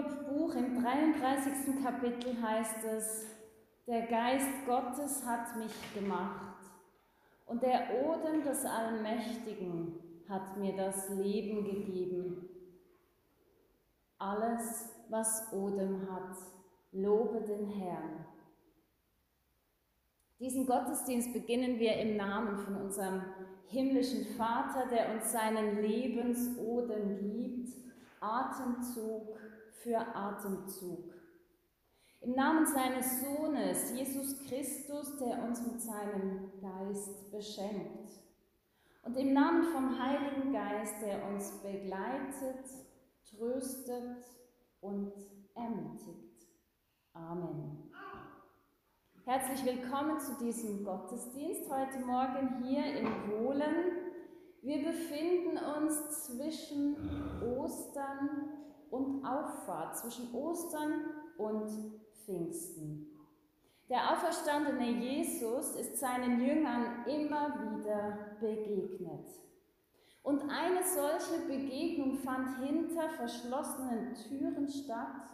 Hiob-Buch im 33. Kapitel heißt es, der Geist Gottes hat mich gemacht und der Odem des Allmächtigen hat mir das Leben gegeben. Alles, was Odem hat, lobe den Herrn. Diesen Gottesdienst beginnen wir im Namen von unserem himmlischen Vater, der uns seinen Lebensodem gibt, Atemzug für Atemzug. Im Namen seines Sohnes, Jesus Christus, der uns mit seinem Geist beschenkt. Und im Namen vom Heiligen Geist, der uns begleitet, tröstet und ermutigt. Amen. Herzlich willkommen zu diesem Gottesdienst heute Morgen hier in Wohlen. Wir befinden uns zwischen Ostern und Auffahrt, zwischen Ostern und Pfingsten. Der auferstandene Jesus ist seinen Jüngern immer wieder begegnet. Und eine solche Begegnung fand hinter verschlossenen Türen statt,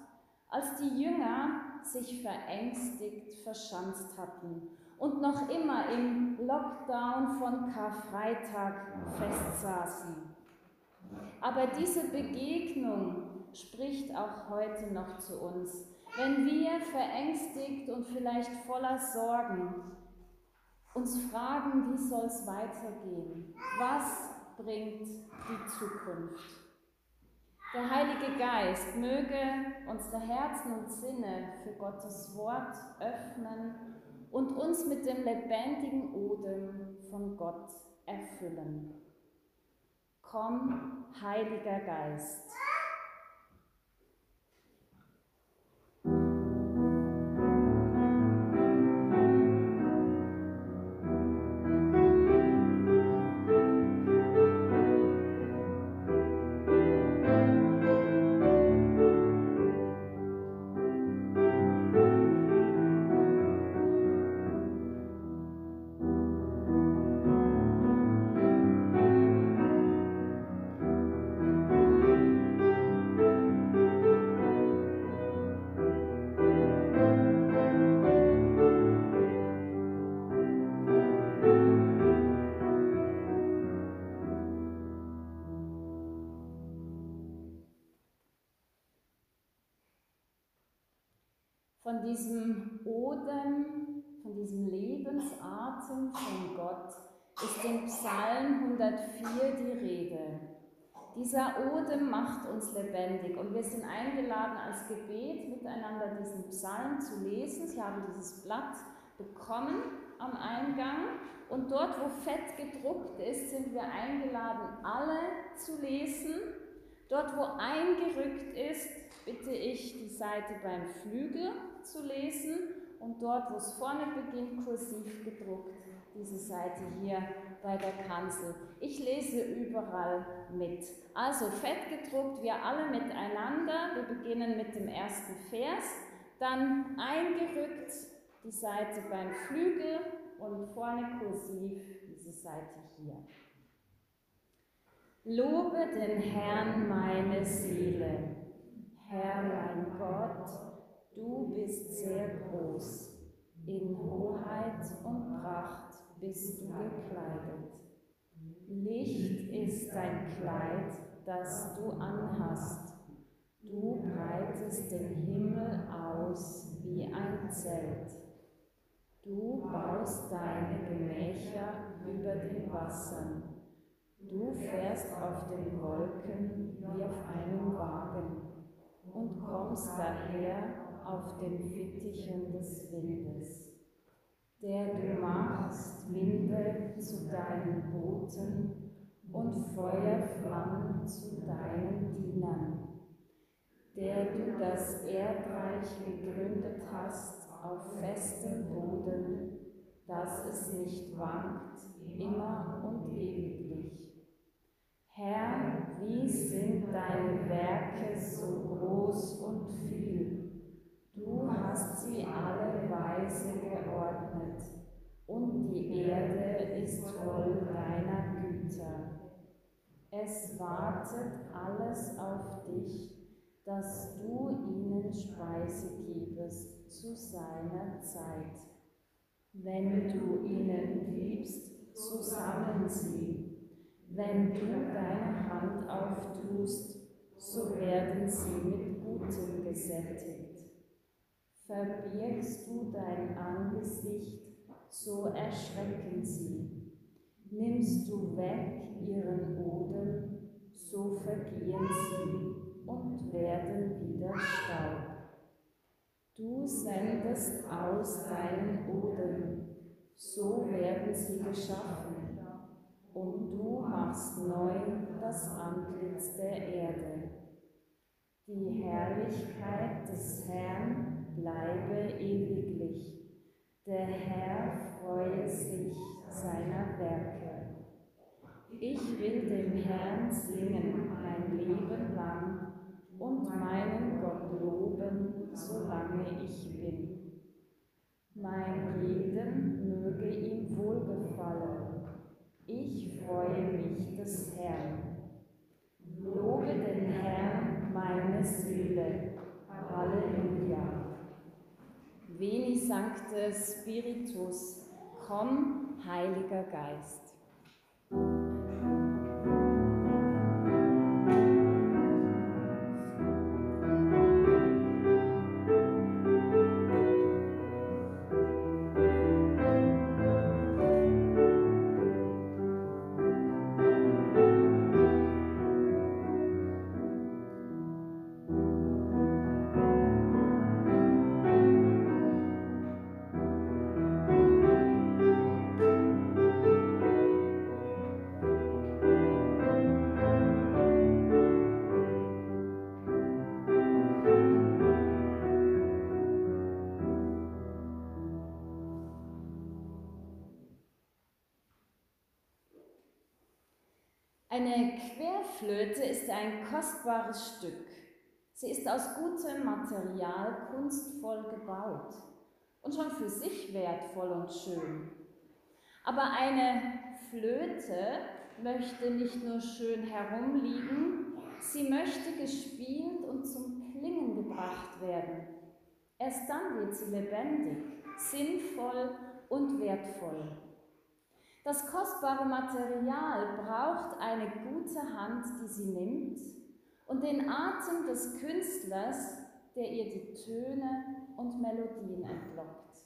als die Jünger sich verängstigt verschanzt hatten und noch immer im Lockdown von Karfreitag festsaßen. Aber diese Begegnung spricht auch heute noch zu uns wenn wir verängstigt und vielleicht voller Sorgen uns fragen, wie soll es weitergehen? Was bringt die Zukunft? Der Heilige Geist möge unsere Herzen und Sinne für Gottes Wort öffnen und uns mit dem lebendigen Odem von Gott erfüllen. Komm, Heiliger Geist. Von diesem Odem, von diesem Lebensatem von Gott ist in Psalm 104 die Rede. Dieser Odem macht uns lebendig und wir sind eingeladen, als Gebet miteinander diesen Psalm zu lesen. Sie haben dieses Blatt bekommen am Eingang und dort, wo fett gedruckt ist, sind wir eingeladen, alle zu lesen. Dort, wo eingerückt ist, bitte ich die Seite beim Flügel zu lesen und dort, wo es vorne beginnt, kursiv gedruckt, diese Seite hier bei der Kanzel. Ich lese überall mit. Also fett gedruckt, wir alle miteinander. Wir beginnen mit dem ersten Vers, dann eingerückt die Seite beim Flügel und vorne kursiv diese Seite hier. Lobe den Herrn meine Seele, Herr mein Gott, Du bist sehr groß, in Hoheit und Pracht bist du gekleidet. Licht ist dein Kleid, das du anhast. Du breitest den Himmel aus wie ein Zelt. Du baust deine Gemächer über den Wassern. Du fährst auf den Wolken wie auf einem Wagen und kommst daher auf den Fittichen des Windes, der du machst Winde zu deinen Booten und Feuerflammen zu deinen Dienern, der du das Erdreich gegründet hast auf festem Boden, dass es nicht wankt, immer und ewiglich. Herr, wie sind deine Werke so groß und viel? Du hast sie alle weise geordnet, und die Erde ist voll deiner Güter. Es wartet alles auf dich, dass du ihnen Speise gibest zu seiner Zeit. Wenn du ihnen gibst, so sammeln sie. Wenn du deine Hand auftust, so werden sie mit Gutem gesättigt. Verbirgst du dein Angesicht, so erschrecken sie. Nimmst du weg ihren Odem, so vergehen sie und werden wieder Staub. Du sendest aus deinen Odem, so werden sie geschaffen, und du machst neu das Antlitz der Erde. Die Herrlichkeit des Herrn bleibe ewiglich. Der Herr freue sich seiner Werke. Ich will dem Herrn singen mein Leben lang und meinen Gott loben, solange ich bin. Mein Leben möge ihm wohlgefallen. Ich freue mich des Herrn. Lobe den Herrn, meine Seele. Halleluja. Veni Sancte Spiritus, komm, Heiliger Geist. Querflöte ist ein kostbares Stück. Sie ist aus gutem Material kunstvoll gebaut und schon für sich wertvoll und schön. Aber eine Flöte möchte nicht nur schön herumliegen, sie möchte gespielt und zum Klingen gebracht werden. Erst dann wird sie lebendig, sinnvoll und wertvoll. Das kostbare Material braucht eine gute Hand, die sie nimmt, und den Atem des Künstlers, der ihr die Töne und Melodien entlockt.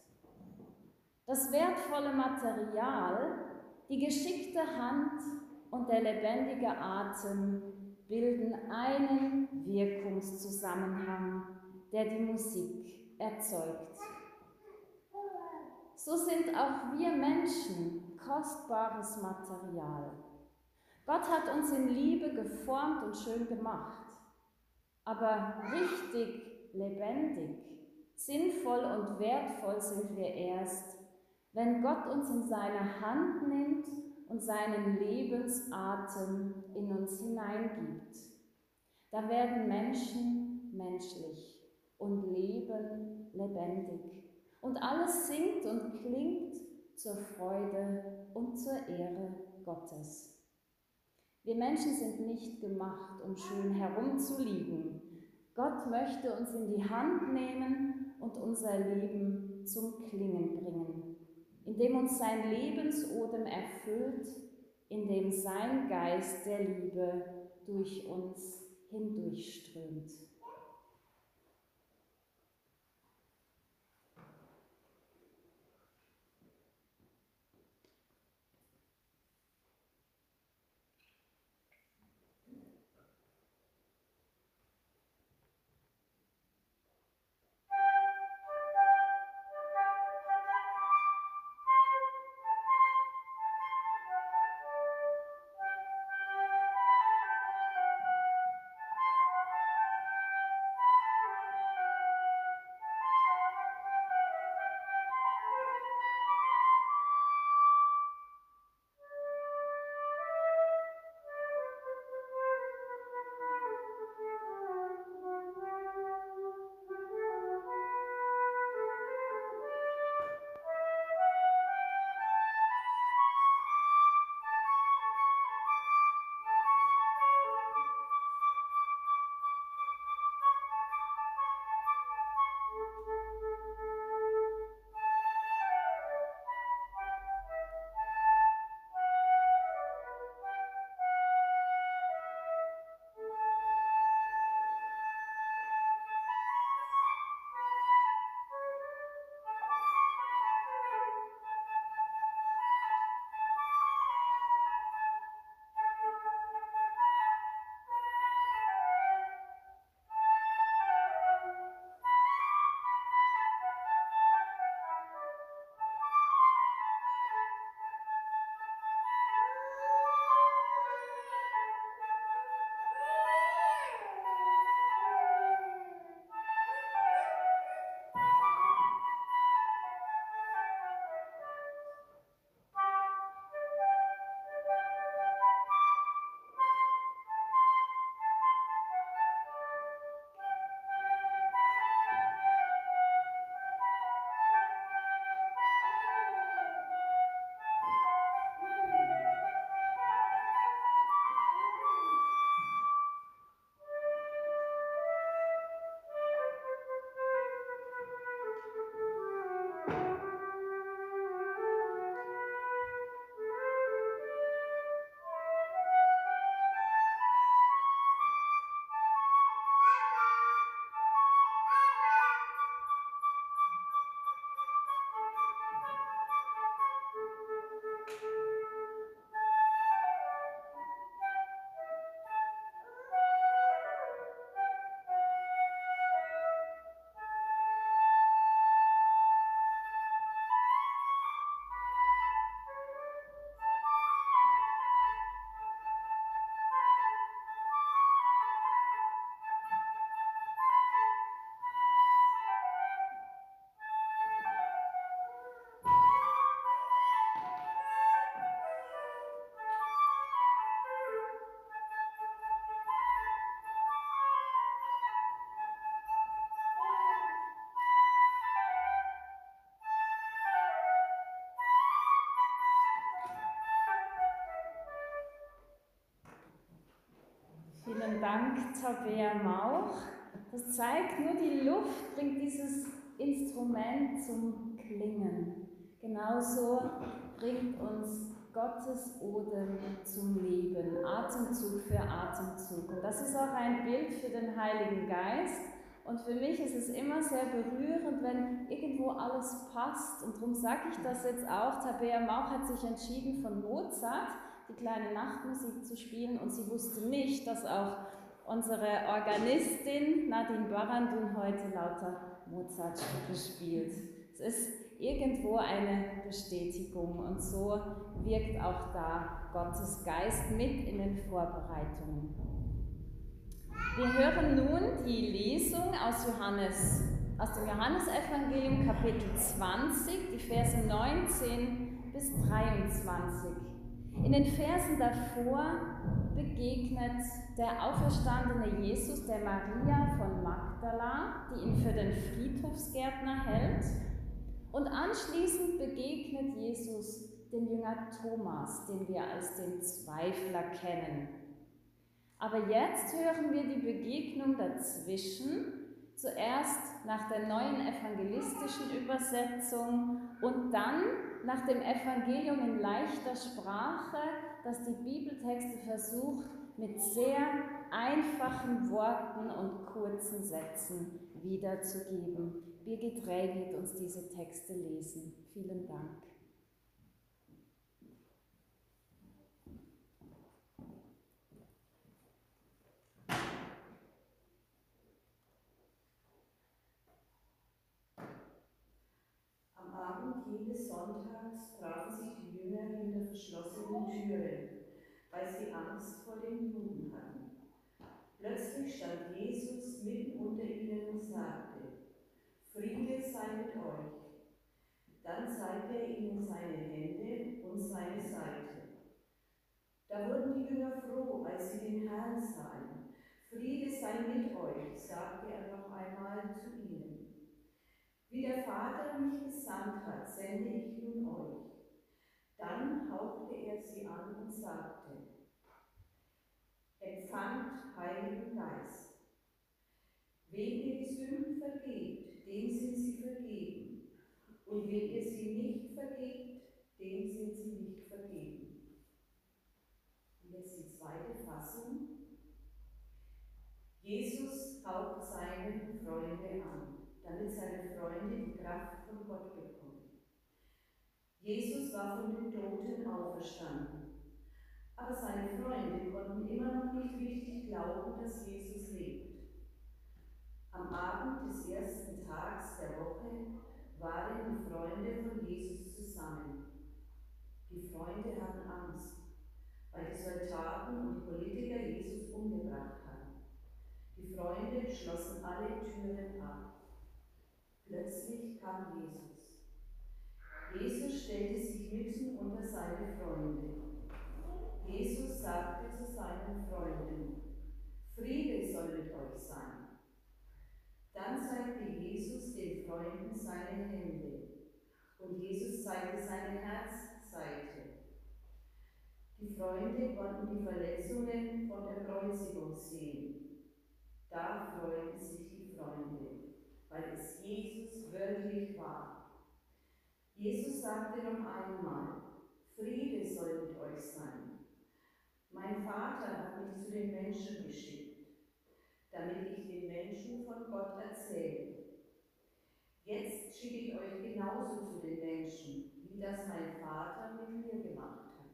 Das wertvolle Material, die geschickte Hand und der lebendige Atem bilden einen Wirkungszusammenhang, der die Musik erzeugt. So sind auch wir Menschen kostbares Material. Gott hat uns in Liebe geformt und schön gemacht. Aber richtig lebendig, sinnvoll und wertvoll sind wir erst, wenn Gott uns in seine Hand nimmt und seinen Lebensatem in uns hineingibt. Da werden Menschen menschlich und Leben lebendig. Und alles singt und klingt zur Freude und zur Ehre Gottes. Wir Menschen sind nicht gemacht, um schön herumzuliegen. Gott möchte uns in die Hand nehmen und unser Leben zum Klingen bringen, indem uns sein Lebensodem erfüllt, indem sein Geist der Liebe durch uns hindurchströmt. Vielen Dank, Tabea Mauch. Das zeigt, nur die Luft bringt dieses Instrument zum Klingen. Genauso bringt uns Gottes Odem zum Leben, Atemzug für Atemzug. Und das ist auch ein Bild für den Heiligen Geist. Und für mich ist es immer sehr berührend, wenn irgendwo alles passt. Und darum sage ich das jetzt auch. Tabea Mauch hat sich entschieden, von Mozart die kleine Nachtmusik zu spielen. Und sie wusste nicht, dass auch unsere Organistin Nadine Barandun heute lauter Mozart-Stücke spielt. Es ist irgendwo eine Bestätigung und so wirkt auch da Gottes Geist mit in den Vorbereitungen. Wir hören nun die Lesung aus Johannes, aus dem Johannesevangelium Kapitel 20, die Verse 19 bis 23. In den Versen davor begegnet der auferstandene Jesus der Maria von Magdala, die ihn für den Friedhofsgärtner hält. Und anschließend begegnet Jesus dem Jünger Thomas, den wir als den Zweifler kennen. Aber jetzt hören wir die Begegnung dazwischen, zuerst nach der neuen evangelistischen Übersetzung und dann nach dem Evangelium in leichter Sprache, das die Bibeltexte versucht mit sehr einfachen Worten und kurzen Sätzen wiederzugeben. Birgit Reh wird uns diese Texte lesen. Vielen Dank. Am Abend jedes Sonntags trafen sich die Jünger hinter verschlossenen Türen, weil sie Angst vor den Juden hatten. Plötzlich stand Jesus mitten unter ihnen und sagte, Friede sei mit euch. Dann zeigte er ihnen seine Hände und seine Seite. Da wurden die Jünger froh, als sie den Herrn sahen. Friede sei mit euch, sagte er noch einmal zu ihnen. Wie der Vater mich gesandt hat, sende ich nun euch. Dann hauchte er sie an und sagte, empfangt Heiligen Geist. Wem ihr die Sünden vergebt, dem sind sie vergeben. Und wem ihr sie nicht vergebt, dem sind sie nicht vergeben. Und jetzt die zweite Fassung. Jesus haucht seine Freunde an, damit seine Freunde die Kraft von Gott bekommen. Jesus war von den Toten auferstanden. Aber seine Freunde konnten immer noch nicht richtig glauben, dass Jesus lebt. Am Abend des ersten Tags der Woche waren die Freunde von Jesus zusammen. Die Freunde hatten Angst, weil die Soldaten und die Politiker Jesus umgebracht hatten. Die Freunde schlossen alle Türen ab. Plötzlich kam Jesus. Jesus stellte sich mitten unter seine Freunde. Jesus sagte zu seinen Freunden, Friede soll mit euch sein. Dann zeigte Jesus den Freunden seine Hände und Jesus zeigte seine Herzseite. Die Freunde konnten die Verletzungen von der Kreuzigung sehen. Da freuten sich die Freunde, weil es Jesus wirklich war. Jesus sagte noch einmal, Friede soll mit euch sein. Mein Vater hat mich zu den Menschen geschickt, damit ich den Menschen von Gott erzähle. Jetzt schicke ich euch genauso zu den Menschen, wie das mein Vater mit mir gemacht hat.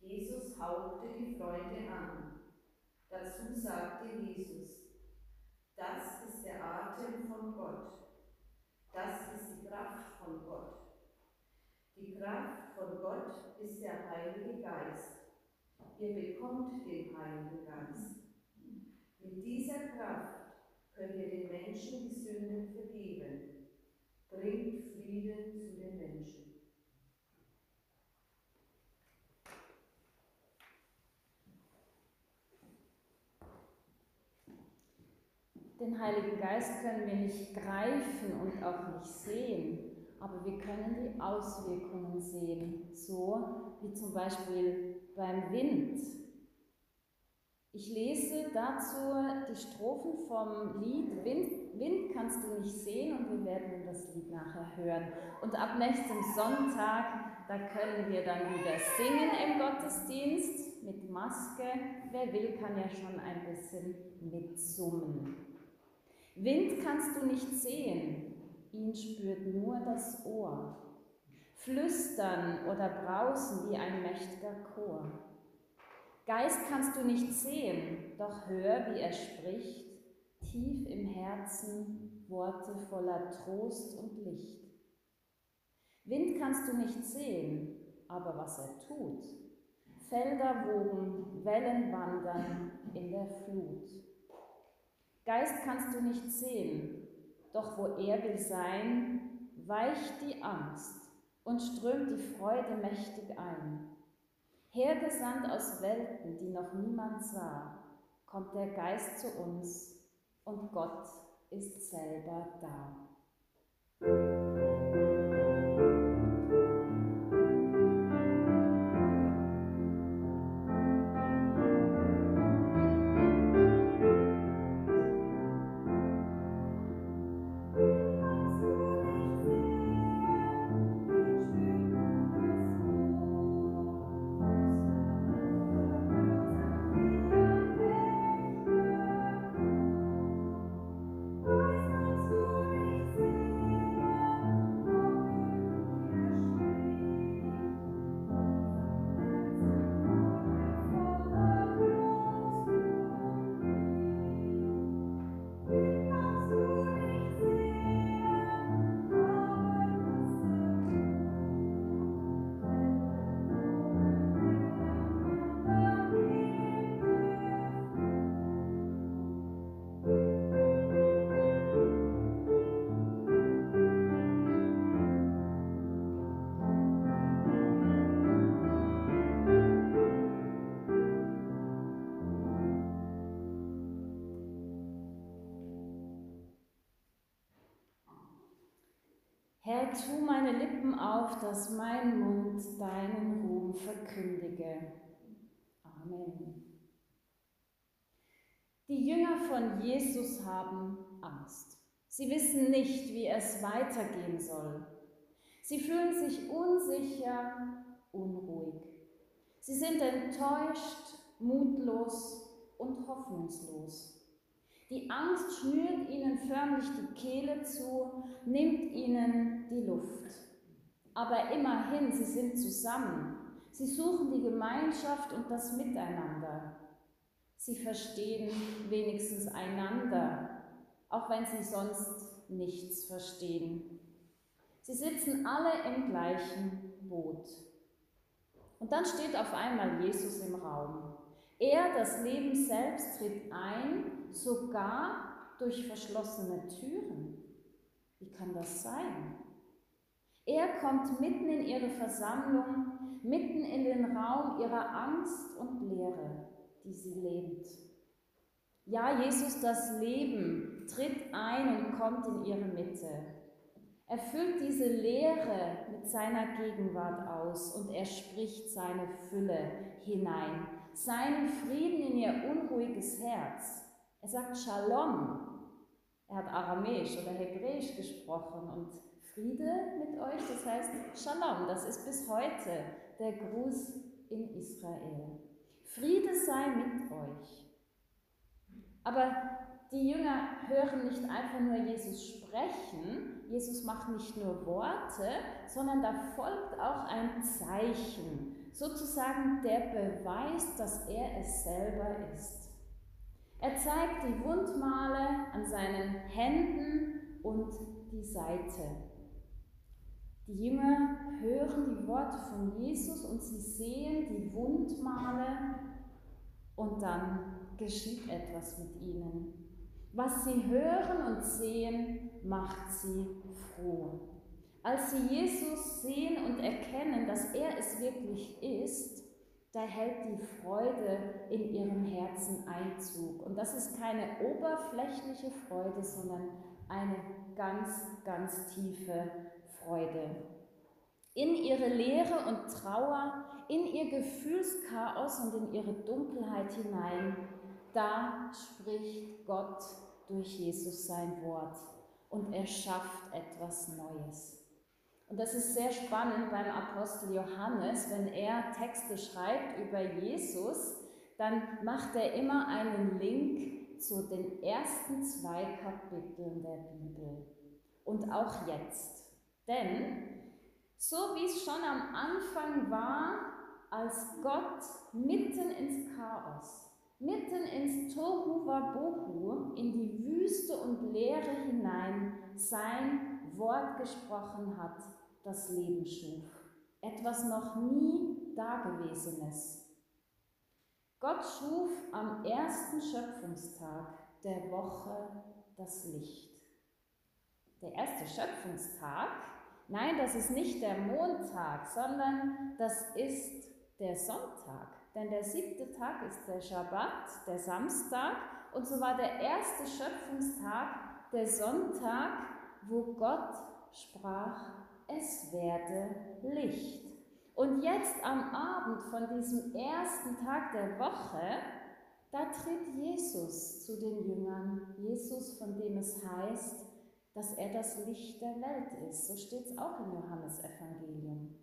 Jesus hauchte die Freunde an. Dazu sagte Jesus, das ist der Atem von Gott. Das ist die Kraft von Gott. Die Kraft von Gott ist der Heilige Geist. Ihr bekommt den Heiligen Geist. Mit dieser Kraft könnt ihr den Menschen die Sünden vergeben. Bringt Frieden zu den Menschen. Den Heiligen Geist können wir nicht greifen und auch nicht sehen, aber wir können die Auswirkungen sehen, so wie zum Beispiel beim Wind. Ich lese dazu die Strophen vom Lied Wind, Wind kannst du nicht sehen und wir werden das Lied nachher hören. Und ab nächstem Sonntag, da können wir dann wieder singen im Gottesdienst mit Maske. Wer will, kann ja schon ein bisschen mitsummen. Wind kannst du nicht sehen, ihn spürt nur das Ohr. Flüstern oder brausen wie ein mächtiger Chor. Geist kannst du nicht sehen, doch hör, wie er spricht, tief im Herzen Worte voller Trost und Licht. Wind kannst du nicht sehen, aber was er tut. Felder wogen, Wellen wandern in der Flut. Geist kannst du nicht sehen, doch wo er will sein, weicht die Angst und strömt die Freude mächtig ein. Hergesandt aus Welten, die noch niemand sah, kommt der Geist zu uns und Gott ist selber da. Tu meine Lippen auf, dass mein Mund deinen Ruhm verkündige. Amen. Die Jünger von Jesus haben Angst. Sie wissen nicht, wie es weitergehen soll. Sie fühlen sich unsicher, unruhig. Sie sind enttäuscht, mutlos und hoffnungslos. Die Angst schnürt ihnen förmlich die Kehle zu, nimmt ihnen die Luft. Aber immerhin, sie sind zusammen. Sie suchen die Gemeinschaft und das Miteinander. Sie verstehen wenigstens einander, auch wenn sie sonst nichts verstehen. Sie sitzen alle im gleichen Boot. Und dann steht auf einmal Jesus im Raum. Er, das Leben selbst, tritt ein sogar durch verschlossene Türen. Wie kann das sein? Er kommt mitten in ihre Versammlung, mitten in den Raum ihrer Angst und Leere, die sie lebt. Ja, Jesus, das Leben, tritt ein und kommt in ihre Mitte. Er füllt diese Leere mit seiner Gegenwart aus und er spricht seine Fülle hinein, seinen Frieden in ihr unruhiges Herz. Er sagt Shalom. Er hat Aramäisch oder Hebräisch gesprochen und Friede mit euch, das heißt Shalom. Das ist bis heute der Gruß in Israel. Friede sei mit euch. Aber die Jünger hören nicht einfach nur Jesus sprechen, Jesus macht nicht nur Worte, sondern da folgt auch ein Zeichen, sozusagen der Beweis, dass er es selber ist. Er zeigt die Wundmale an seinen Händen und die Seite. Die Jünger hören die Worte von Jesus und sie sehen die Wundmale und dann geschieht etwas mit ihnen. Was sie hören und sehen, macht sie froh. Als sie Jesus sehen und erkennen, dass er es wirklich ist, da hält die Freude in ihrem Herzen Einzug. Und das ist keine oberflächliche Freude, sondern eine ganz, ganz tiefe Freude. In ihre Leere und Trauer, in ihr Gefühlschaos und in ihre Dunkelheit hinein da spricht Gott durch Jesus sein Wort und er schafft etwas Neues. Und das ist sehr spannend beim Apostel Johannes, wenn er Texte schreibt über Jesus, dann macht er immer einen Link zu den ersten zwei Kapiteln der Bibel. Und auch jetzt. Denn so wie es schon am Anfang war, als Gott mitten ins Chaos, mitten ins Tohu Wabohu, in die Wüste und Leere hinein sein Wort gesprochen hat, das Leben schuf. Etwas noch nie Dagewesenes. Gott schuf am ersten Schöpfungstag der Woche das Licht. Der erste Schöpfungstag Nein, das ist nicht der Montag, sondern das ist der Sonntag. Denn der siebte Tag ist der Schabbat, der Samstag. Und so war der erste Schöpfungstag der Sonntag, wo Gott sprach, es werde Licht. Und jetzt am Abend von diesem ersten Tag der Woche, da tritt Jesus zu den Jüngern. Jesus, von dem es heißt, dass er das Licht der Welt ist. So steht es auch im Johannesevangelium.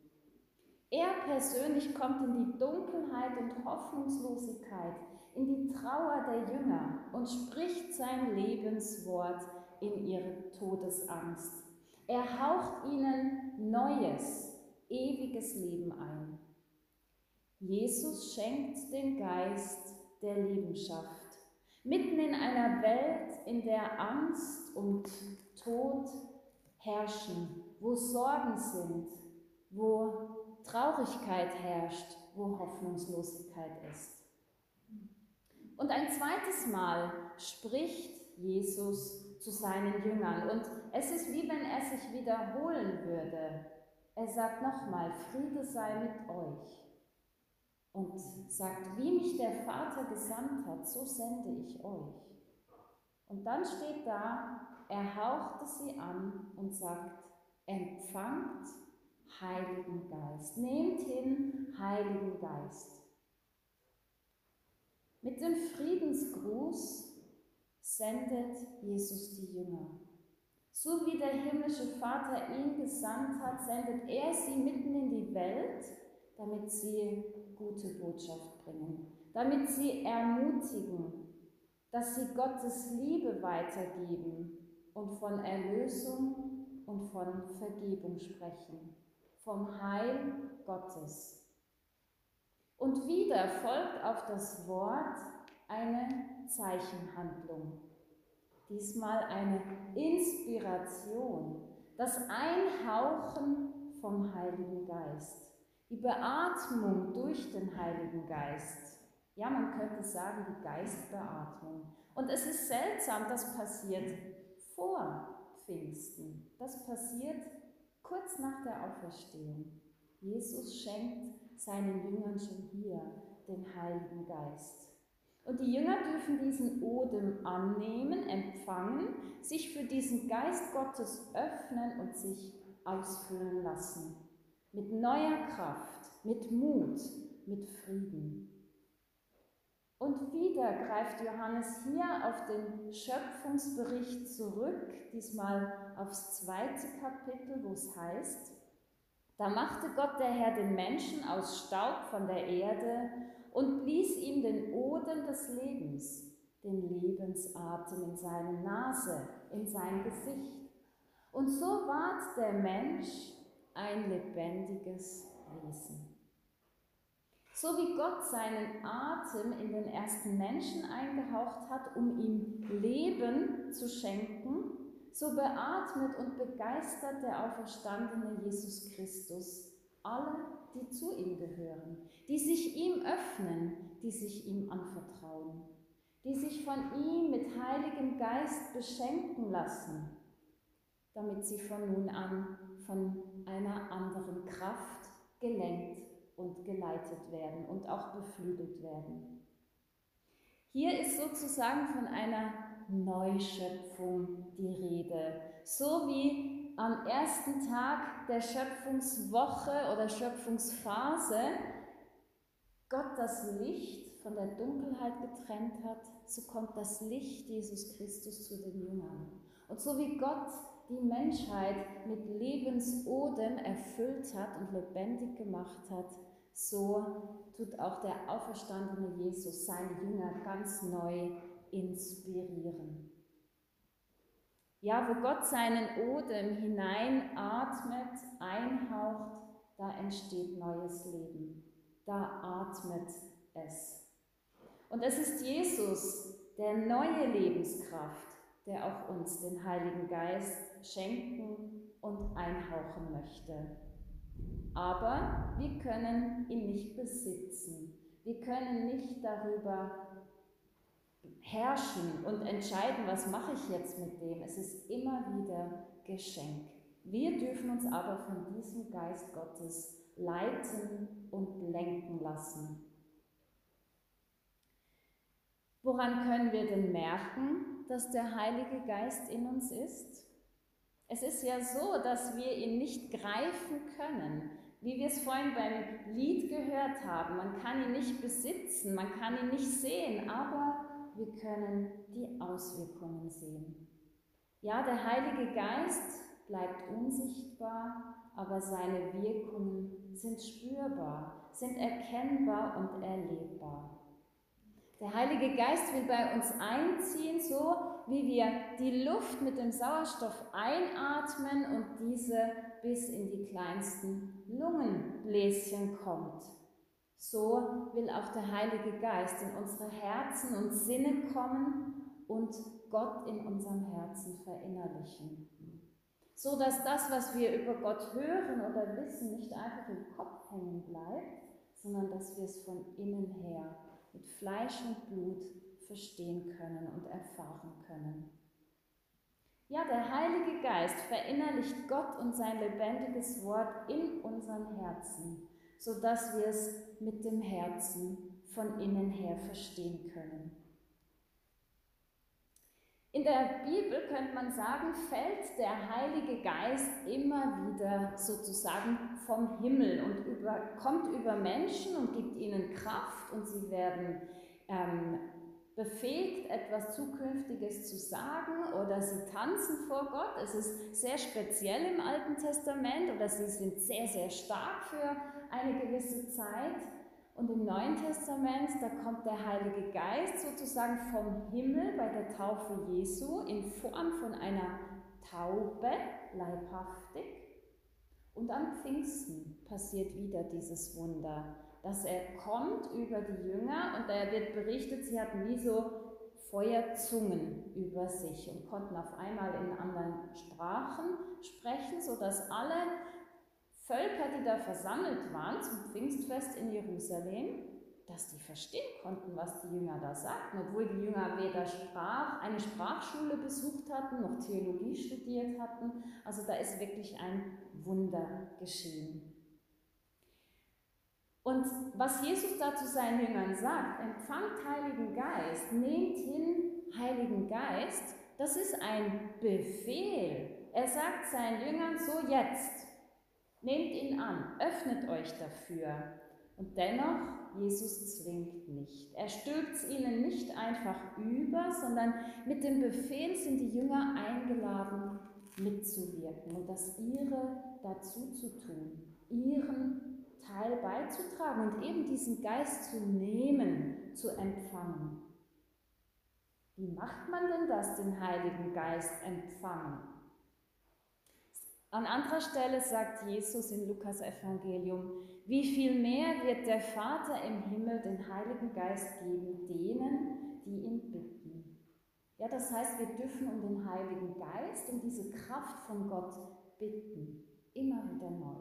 Er persönlich kommt in die Dunkelheit und Hoffnungslosigkeit, in die Trauer der Jünger und spricht sein Lebenswort in ihre Todesangst. Er haucht ihnen neues, ewiges Leben ein. Jesus schenkt den Geist der Lebenschaft. Mitten in einer Welt, in der Angst und Tod herrschen, wo Sorgen sind, wo Traurigkeit herrscht, wo Hoffnungslosigkeit ist. Und ein zweites Mal spricht Jesus zu seinen Jüngern und es ist wie wenn er sich wiederholen würde. Er sagt nochmal, Friede sei mit euch und sagt, wie mich der Vater gesandt hat, so sende ich euch. Und dann steht da, er hauchte sie an und sagt, empfangt Heiligen Geist. Nehmt hin Heiligen Geist. Mit dem Friedensgruß sendet Jesus die Jünger. So wie der himmlische Vater ihn gesandt hat, sendet er sie mitten in die Welt, damit sie gute Botschaft bringen, damit sie ermutigen, dass sie Gottes Liebe weitergeben und von Erlösung und von Vergebung sprechen, vom Heil Gottes. Und wieder folgt auf das Wort eine Zeichenhandlung, diesmal eine Inspiration, das Einhauchen vom Heiligen Geist, die Beatmung durch den Heiligen Geist. Ja, man könnte sagen, die Geistbeatmung. Und es ist seltsam, das passiert vor Pfingsten. Das passiert kurz nach der Auferstehung. Jesus schenkt seinen Jüngern schon hier den Heiligen Geist. Und die Jünger dürfen diesen Odem annehmen, empfangen, sich für diesen Geist Gottes öffnen und sich ausfüllen lassen. Mit neuer Kraft, mit Mut, mit Frieden. Und wieder greift Johannes hier auf den Schöpfungsbericht zurück, diesmal aufs zweite Kapitel, wo es heißt, da machte Gott der Herr den Menschen aus Staub von der Erde und blies ihm den Odem des Lebens, den Lebensatem in seine Nase, in sein Gesicht. Und so ward der Mensch ein lebendiges Wesen. So wie Gott seinen Atem in den ersten Menschen eingehaucht hat, um ihm Leben zu schenken, so beatmet und begeistert der auferstandene Jesus Christus alle, die zu ihm gehören, die sich ihm öffnen, die sich ihm anvertrauen, die sich von ihm mit Heiligem Geist beschenken lassen, damit sie von nun an von einer anderen Kraft gelenkt und geleitet werden und auch beflügelt werden. Hier ist sozusagen von einer Neuschöpfung die Rede. So wie am ersten Tag der Schöpfungswoche oder Schöpfungsphase Gott das Licht von der Dunkelheit getrennt hat, so kommt das Licht Jesus Christus zu den Jüngern. Und so wie Gott die Menschheit mit Lebensodem erfüllt hat und lebendig gemacht hat, so tut auch der auferstandene Jesus seine Jünger ganz neu inspirieren. Ja, wo Gott seinen Odem hineinatmet, einhaucht, da entsteht neues Leben. Da atmet es. Und es ist Jesus, der neue Lebenskraft, der auch uns den Heiligen Geist schenken und einhauchen möchte. Aber wir können ihn nicht besitzen. Wir können nicht darüber herrschen und entscheiden, was mache ich jetzt mit dem. Es ist immer wieder Geschenk. Wir dürfen uns aber von diesem Geist Gottes leiten und lenken lassen. Woran können wir denn merken, dass der Heilige Geist in uns ist? Es ist ja so, dass wir ihn nicht greifen können. Wie wir es vorhin beim Lied gehört haben, man kann ihn nicht besitzen, man kann ihn nicht sehen, aber wir können die Auswirkungen sehen. Ja, der Heilige Geist bleibt unsichtbar, aber seine Wirkungen sind spürbar, sind erkennbar und erlebbar. Der Heilige Geist will bei uns einziehen, so wie wir die Luft mit dem Sauerstoff einatmen und diese bis in die kleinsten Lungenbläschen kommt. So will auch der Heilige Geist in unsere Herzen und Sinne kommen und Gott in unserem Herzen verinnerlichen. So dass das, was wir über Gott hören oder wissen, nicht einfach im Kopf hängen bleibt, sondern dass wir es von innen her mit Fleisch und Blut verstehen können und erfahren können. Ja, der Heilige Geist verinnerlicht Gott und sein lebendiges Wort in unseren Herzen, sodass wir es mit dem Herzen von innen her verstehen können. In der Bibel könnte man sagen, fällt der Heilige Geist immer wieder sozusagen vom Himmel und über, kommt über Menschen und gibt ihnen Kraft und sie werden ähm, befähigt, etwas Zukünftiges zu sagen oder sie tanzen vor Gott. Es ist sehr speziell im Alten Testament oder sie sind sehr, sehr stark für eine gewisse Zeit. Und im Neuen Testament, da kommt der Heilige Geist sozusagen vom Himmel bei der Taufe Jesu in Form von einer Taube, leibhaftig. Und am Pfingsten passiert wieder dieses Wunder, dass er kommt über die Jünger und da wird berichtet, sie hatten wie so Feuerzungen über sich und konnten auf einmal in anderen Sprachen sprechen, sodass alle Völker, die da versammelt waren zum Pfingstfest in Jerusalem, dass die verstehen konnten, was die Jünger da sagten, obwohl die Jünger weder Sprach, eine Sprachschule besucht hatten, noch Theologie studiert hatten. Also da ist wirklich ein Wunder geschehen. Und was Jesus da zu seinen Jüngern sagt, empfangt Heiligen Geist, nehmt hin Heiligen Geist, das ist ein Befehl. Er sagt seinen Jüngern so jetzt, Nehmt ihn an, öffnet euch dafür. Und dennoch, Jesus zwingt nicht. Er stülpt ihnen nicht einfach über, sondern mit dem Befehl sind die Jünger eingeladen, mitzuwirken und das ihre dazu zu tun, ihren Teil beizutragen und eben diesen Geist zu nehmen, zu empfangen. Wie macht man denn das, den Heiligen Geist empfangen? An anderer Stelle sagt Jesus im Lukas Evangelium, wie viel mehr wird der Vater im Himmel den Heiligen Geist geben denen, die ihn bitten. Ja, das heißt, wir dürfen um den Heiligen Geist, um diese Kraft von Gott bitten, immer wieder neu.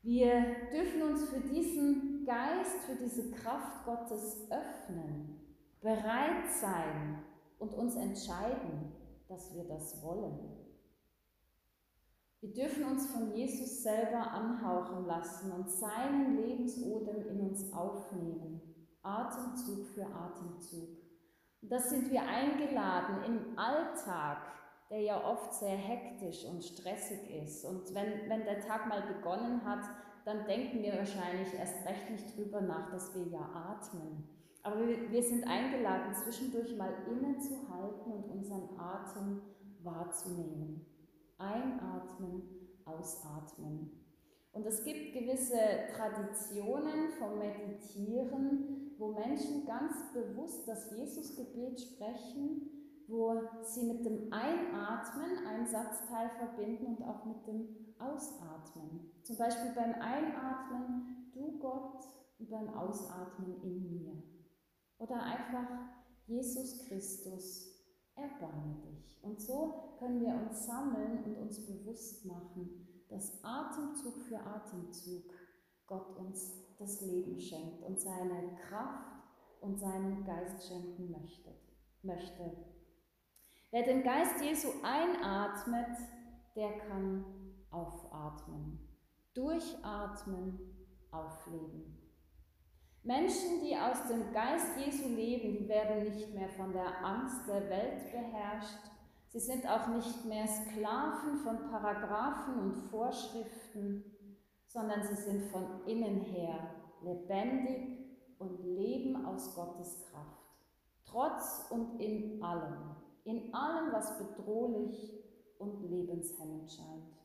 Wir dürfen uns für diesen Geist, für diese Kraft Gottes öffnen, bereit sein und uns entscheiden, dass wir das wollen. Wir dürfen uns von Jesus selber anhauchen lassen und seinen Lebensodem in uns aufnehmen, Atemzug für Atemzug. Und das sind wir eingeladen im Alltag, der ja oft sehr hektisch und stressig ist. Und wenn, wenn der Tag mal begonnen hat, dann denken wir wahrscheinlich erst recht nicht drüber nach, dass wir ja atmen. Aber wir, sind eingeladen, zwischendurch mal innezuhalten und unseren Atem wahrzunehmen. Einatmen, ausatmen. Und es gibt gewisse Traditionen vom Meditieren, wo Menschen ganz bewusst das Jesusgebet sprechen, wo sie mit dem Einatmen ein Satzteil verbinden und auch mit dem Ausatmen. Zum Beispiel beim Einatmen, du Gott, und beim Ausatmen in mir. Oder einfach, Jesus Christus, erbarme dich. Und so können wir uns sammeln und uns bewusst machen, dass Atemzug für Atemzug Gott uns das Leben schenkt und seine Kraft und seinen Geist schenken möchte. möchte. Wer den Geist Jesu einatmet, der kann aufatmen, durchatmen, aufleben. Menschen, die aus dem Geist Jesu leben, die werden nicht mehr von der Angst der Welt beherrscht. Sie sind auch nicht mehr Sklaven von Paragraphen und Vorschriften, sondern sie sind von innen her lebendig und leben aus Gottes Kraft. Trotz und in allem, in allem, was bedrohlich und lebenshemmend scheint.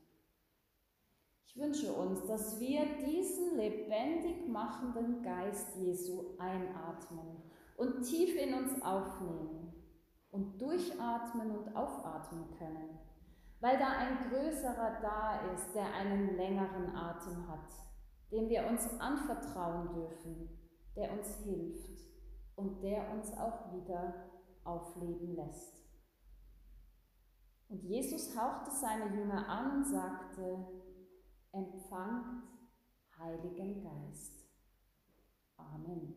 Ich wünsche uns, dass wir diesen lebendig machenden Geist Jesu einatmen und tief in uns aufnehmen und durchatmen und aufatmen können, weil da ein größerer da ist, der einen längeren Atem hat, dem wir uns anvertrauen dürfen, der uns hilft und der uns auch wieder aufleben lässt. Und Jesus hauchte seine Jünger an und sagte, empfangt Heiligen Geist. Amen.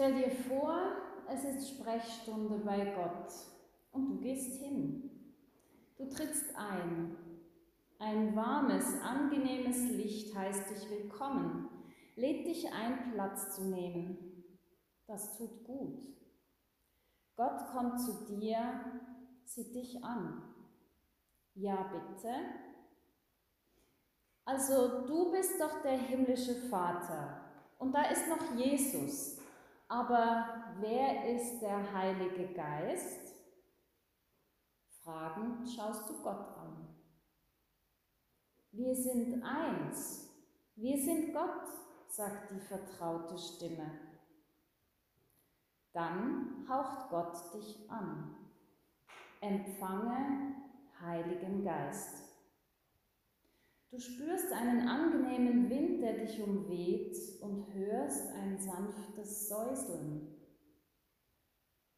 Stell dir vor, es ist Sprechstunde bei Gott und du gehst hin. Du trittst ein. Ein warmes, angenehmes Licht heißt dich willkommen, lädt dich ein, Platz zu nehmen. Das tut gut. Gott kommt zu dir, sieht dich an. Ja, bitte. Also du bist doch der himmlische Vater und da ist noch Jesus. Aber wer ist der Heilige Geist? Fragend schaust du Gott an. Wir sind eins. Wir sind Gott, sagt die vertraute Stimme. Dann haucht Gott dich an. Empfange Heiligen Geist. Du spürst einen angenehmen Wind, der dich umweht und hörst ein sanftes Säuseln.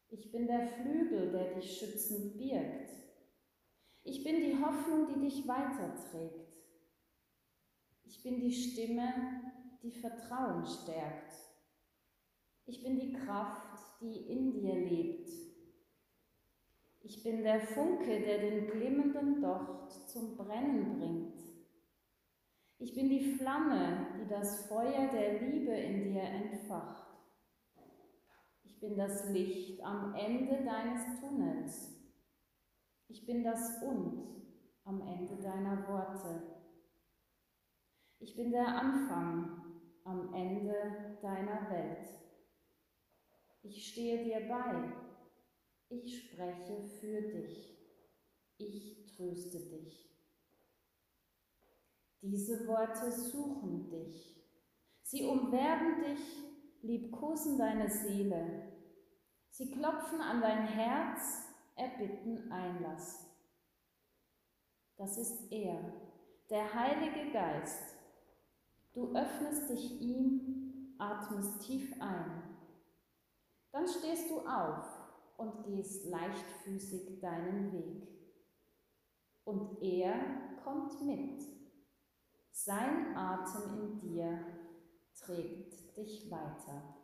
Ich bin der Flügel, der dich schützend birgt. Ich bin die Hoffnung, die dich weiterträgt. Ich bin die Stimme, die Vertrauen stärkt. Ich bin die Kraft, die in dir lebt. Ich bin der Funke, der den glimmenden Docht zum Brennen bringt. Ich bin die Flamme, die das Feuer der Liebe in dir entfacht. Ich bin das Licht am Ende deines Tunnels. Ich bin das Und am Ende deiner Worte. Ich bin der Anfang am Ende deiner Welt. Ich stehe dir bei. Ich spreche für dich. Ich tröste dich. Diese Worte suchen dich. Sie umwerben dich, liebkosen deine Seele. Sie klopfen an dein Herz, erbitten Einlass. Das ist er, der Heilige Geist. Du öffnest dich ihm, atmest tief ein. Dann stehst du auf und gehst leichtfüßig deinen Weg. Und er kommt mit. Sein Atem in dir trägt dich weiter.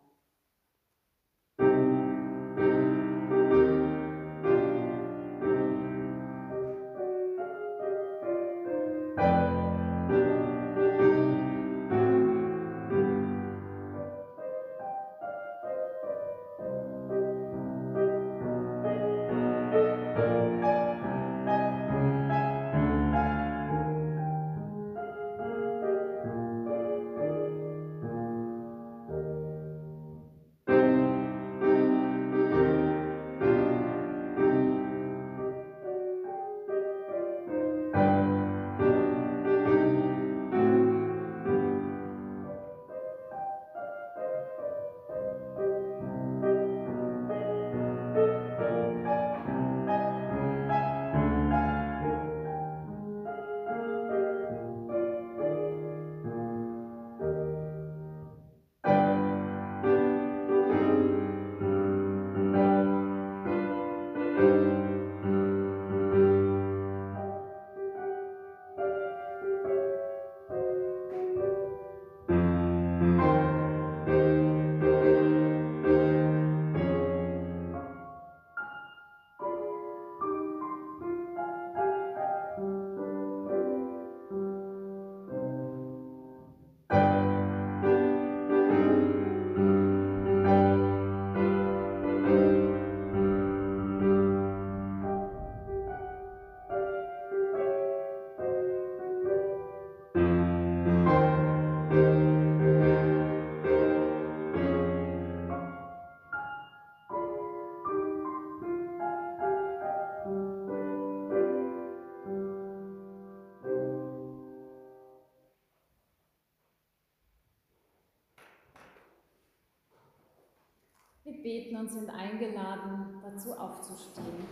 Und sind eingeladen, dazu aufzustehen.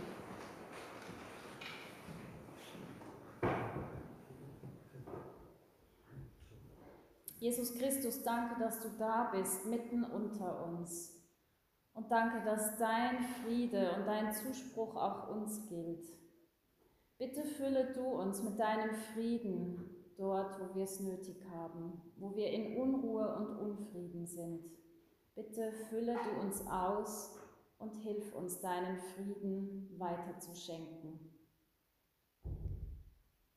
Jesus Christus, danke, dass du da bist, mitten unter uns. Und danke, dass dein Friede und dein Zuspruch auch uns gilt. Bitte fülle du uns mit deinem Frieden dort, wo wir es nötig haben, wo wir in Unruhe und Unfrieden sind. Bitte fülle du uns aus und hilf uns deinen Frieden weiter zu schenken.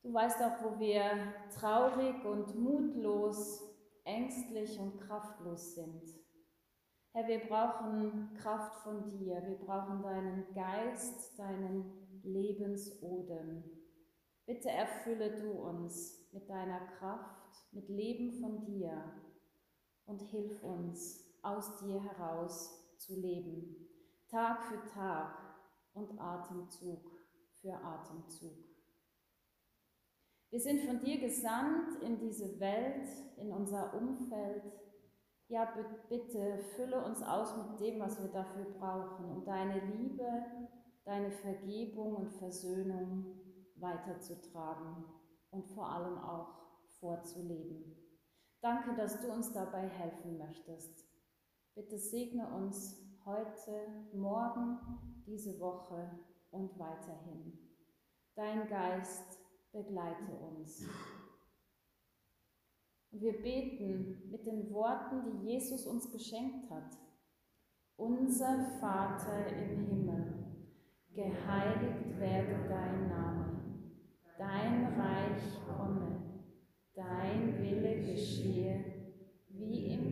Du weißt auch, wo wir traurig und mutlos, ängstlich und kraftlos sind. Herr, wir brauchen Kraft von dir. Wir brauchen deinen Geist, deinen Lebensodem. Bitte erfülle du uns mit deiner Kraft, mit Leben von dir und hilf uns, aus dir heraus zu leben, Tag für Tag und Atemzug für Atemzug. Wir sind von dir gesandt in diese Welt, in unser Umfeld. Ja, bitte fülle uns aus mit dem, was wir dafür brauchen, um deine Liebe, deine Vergebung und Versöhnung weiterzutragen und vor allem auch vorzuleben. Danke, dass du uns dabei helfen möchtest. Bitte segne uns heute, morgen, diese Woche und weiterhin. Dein Geist begleite uns. Und wir beten mit den Worten, die Jesus uns geschenkt hat. Unser Vater im Himmel, geheiligt werde dein Name, dein Reich komme, dein Wille geschehe, wie im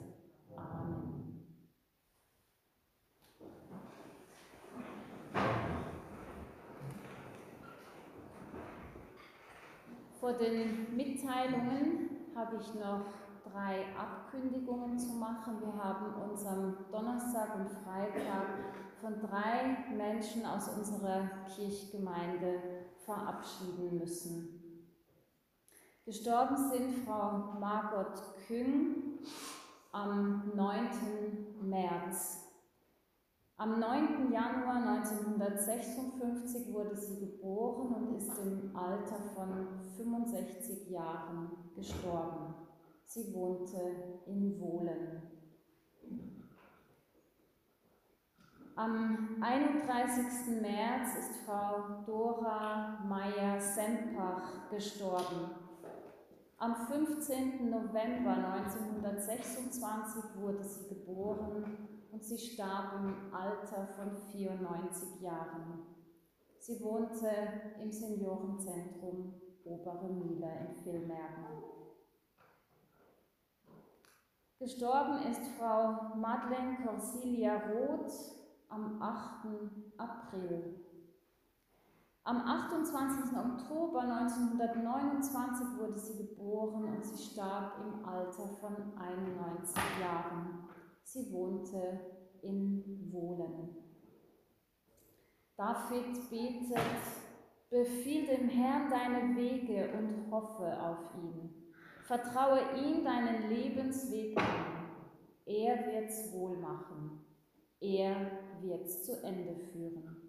Amen. Vor den Mitteilungen habe ich noch drei Abkündigungen zu machen. Wir haben uns am Donnerstag und Freitag von drei Menschen aus unserer Kirchgemeinde verabschieden müssen. Gestorben sind Frau Margot Küng am 9. März am 9. Januar 1956 wurde sie geboren und ist im Alter von 65 Jahren gestorben. Sie wohnte in Wohlen. Am 31. März ist Frau Dora Meyer-Sempach gestorben. Am 15. November 1926 wurde sie geboren und sie starb im Alter von 94 Jahren. Sie wohnte im Seniorenzentrum Obere Mühle in Villmergen. Gestorben ist Frau Madeleine Corsilia Roth am 8. April. Am 28. Oktober 1929 wurde sie geboren und sie starb im Alter von 91 Jahren. Sie wohnte in Wohlen. David betet, befiehl dem Herrn deine Wege und hoffe auf ihn. Vertraue ihm deinen Lebensweg an. Er wird's wohl machen. Er wird's zu Ende führen.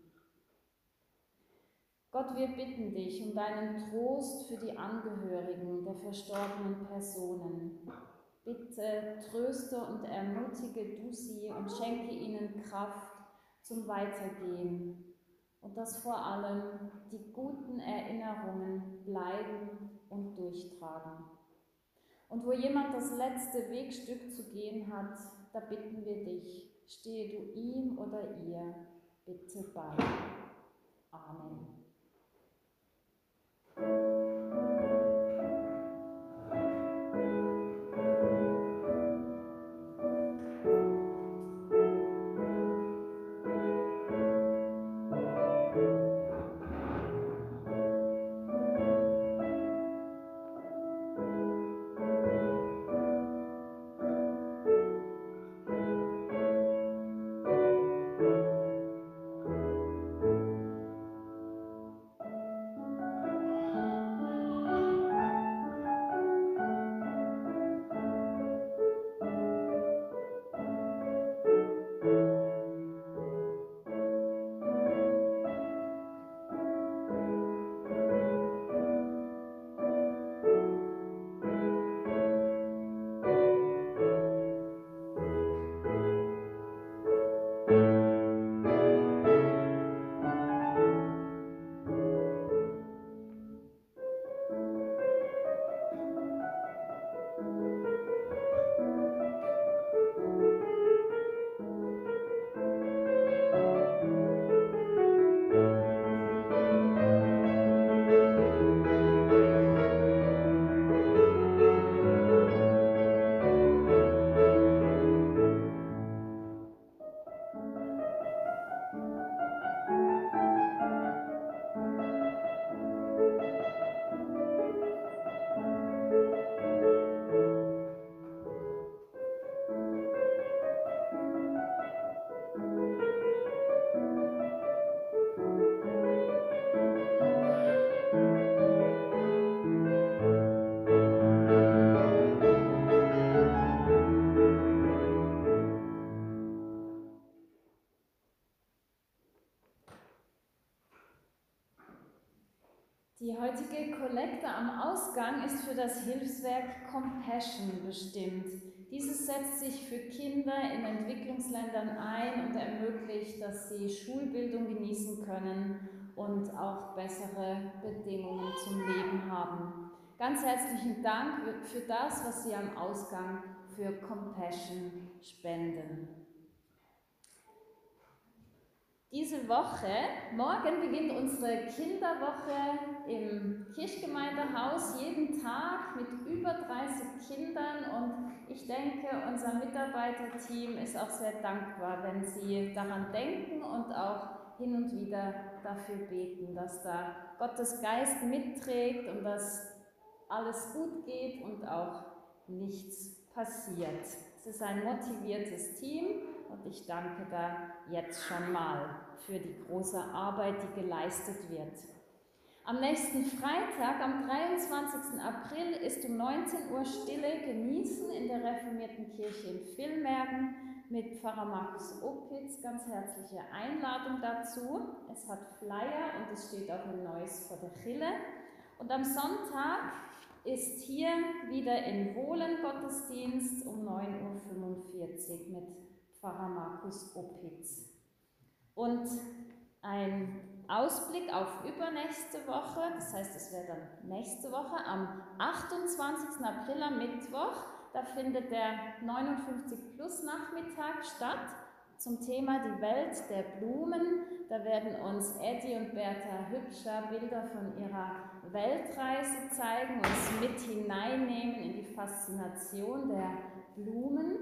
Gott, wir bitten dich um deinen Trost für die Angehörigen der verstorbenen Personen. Bitte tröste und ermutige du sie und schenke ihnen Kraft zum Weitergehen und dass vor allem die guten Erinnerungen bleiben und durchtragen. Und wo jemand das letzte Wegstück zu gehen hat, da bitten wir dich, stehe du ihm oder ihr bitte bei. Amen. Die Ausgang ist für das Hilfswerk Compassion bestimmt. Dieses setzt sich für Kinder in Entwicklungsländern ein und ermöglicht, dass sie Schulbildung genießen können und auch bessere Bedingungen zum Leben haben. Ganz herzlichen Dank für das, was Sie am Ausgang für Compassion spenden. Diese Woche, morgen beginnt unsere Kinderwoche im Kirchgemeindehaus, jeden Tag mit über 30 Kindern und ich denke, unser Mitarbeiterteam ist auch sehr dankbar, wenn sie daran denken und auch hin und wieder dafür beten, dass da Gottes Geist mitträgt und dass alles gut geht und auch nichts passiert. Es ist ein motiviertes Team und ich danke da jetzt schon mal für die große Arbeit, die geleistet wird. Am nächsten Freitag, am 23. April, ist um 19 Uhr Stille genießen in der reformierten Kirche in Villmergen mit Pfarrer Markus Opitz. Ganz herzliche Einladung dazu. Es hat Flyer und es steht auch ein neues vor der Chille. Und am Sonntag ist hier wieder in Wohlen Gottesdienst um 9.45 Uhr mit Pfarrer Markus Opitz. Und ein Ausblick auf übernächste Woche, das heißt, es wäre dann nächste Woche, am 28. April am Mittwoch, da findet der 59 Plus Nachmittag statt zum Thema die Welt der Blumen. Da werden uns Eddie und Bertha Hübscher Bilder von ihrer Weltreise zeigen, uns mit hineinnehmen in die Faszination der Blumen.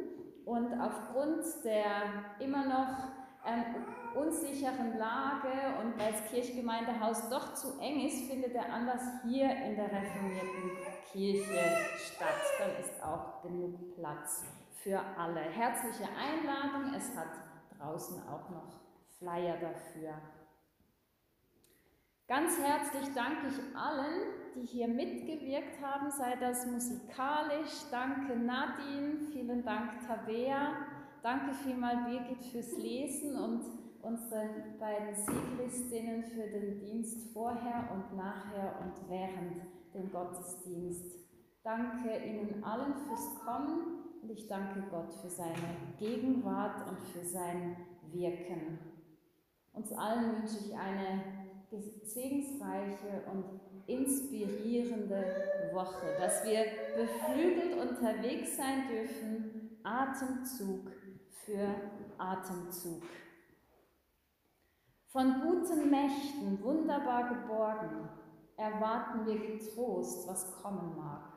Und aufgrund der immer noch ähm, unsicheren Lage und weil das Kirchgemeindehaus doch zu eng ist, findet der Anlass hier in der reformierten Kirche statt. Dann ist auch genug Platz für alle. Herzliche Einladung. Es hat draußen auch noch Flyer dafür. Ganz herzlich danke ich allen, die hier mitgewirkt haben, sei das musikalisch. Danke Nadine, vielen Dank Tabea, danke vielmal Birgit fürs Lesen und unsere beiden Siegristinnen für den Dienst vorher und nachher und während dem Gottesdienst. Danke Ihnen allen fürs Kommen und ich danke Gott für seine Gegenwart und für sein Wirken. Uns allen wünsche ich eine segensreiche und inspirierende Woche, dass wir beflügelt unterwegs sein dürfen, Atemzug für Atemzug. Von guten Mächten wunderbar geborgen, erwarten wir getrost, was kommen mag.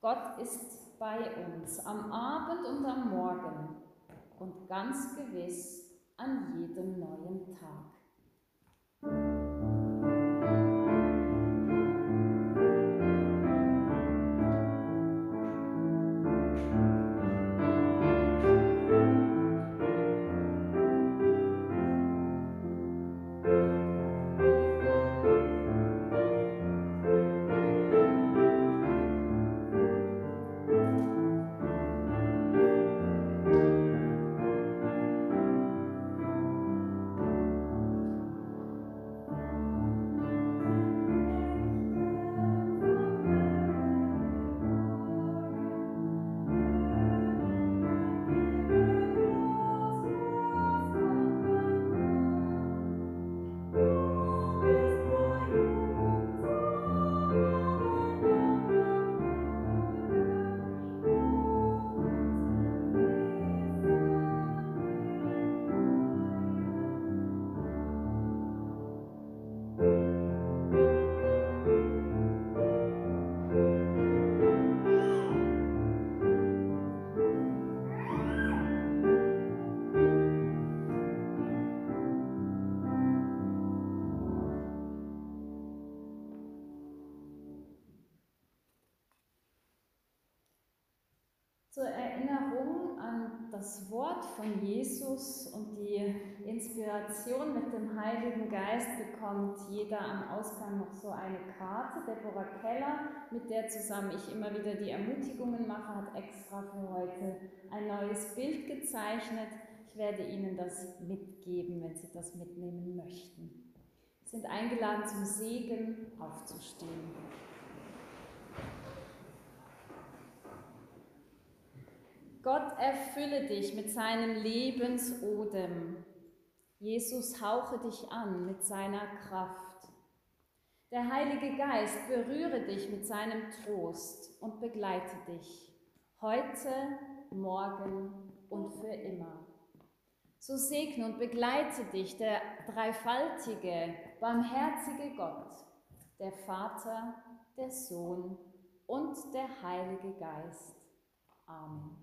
Gott ist bei uns am Abend und am Morgen und ganz gewiss an jedem neuen Tag. Von Jesus und die Inspiration mit dem Heiligen Geist bekommt jeder am Ausgang noch so eine Karte. Deborah Keller, mit der zusammen ich immer wieder die Ermutigungen mache, hat extra für heute ein neues Bild gezeichnet. Ich werde Ihnen das mitgeben, wenn Sie das mitnehmen möchten. sind eingeladen zum Segen aufzustehen. Gott erfülle dich mit seinem Lebensodem. Jesus hauche dich an mit seiner Kraft. Der Heilige Geist berühre dich mit seinem Trost und begleite dich, heute, morgen und für immer. So segne und begleite dich der dreifaltige, barmherzige Gott, der Vater, der Sohn und der Heilige Geist. Amen.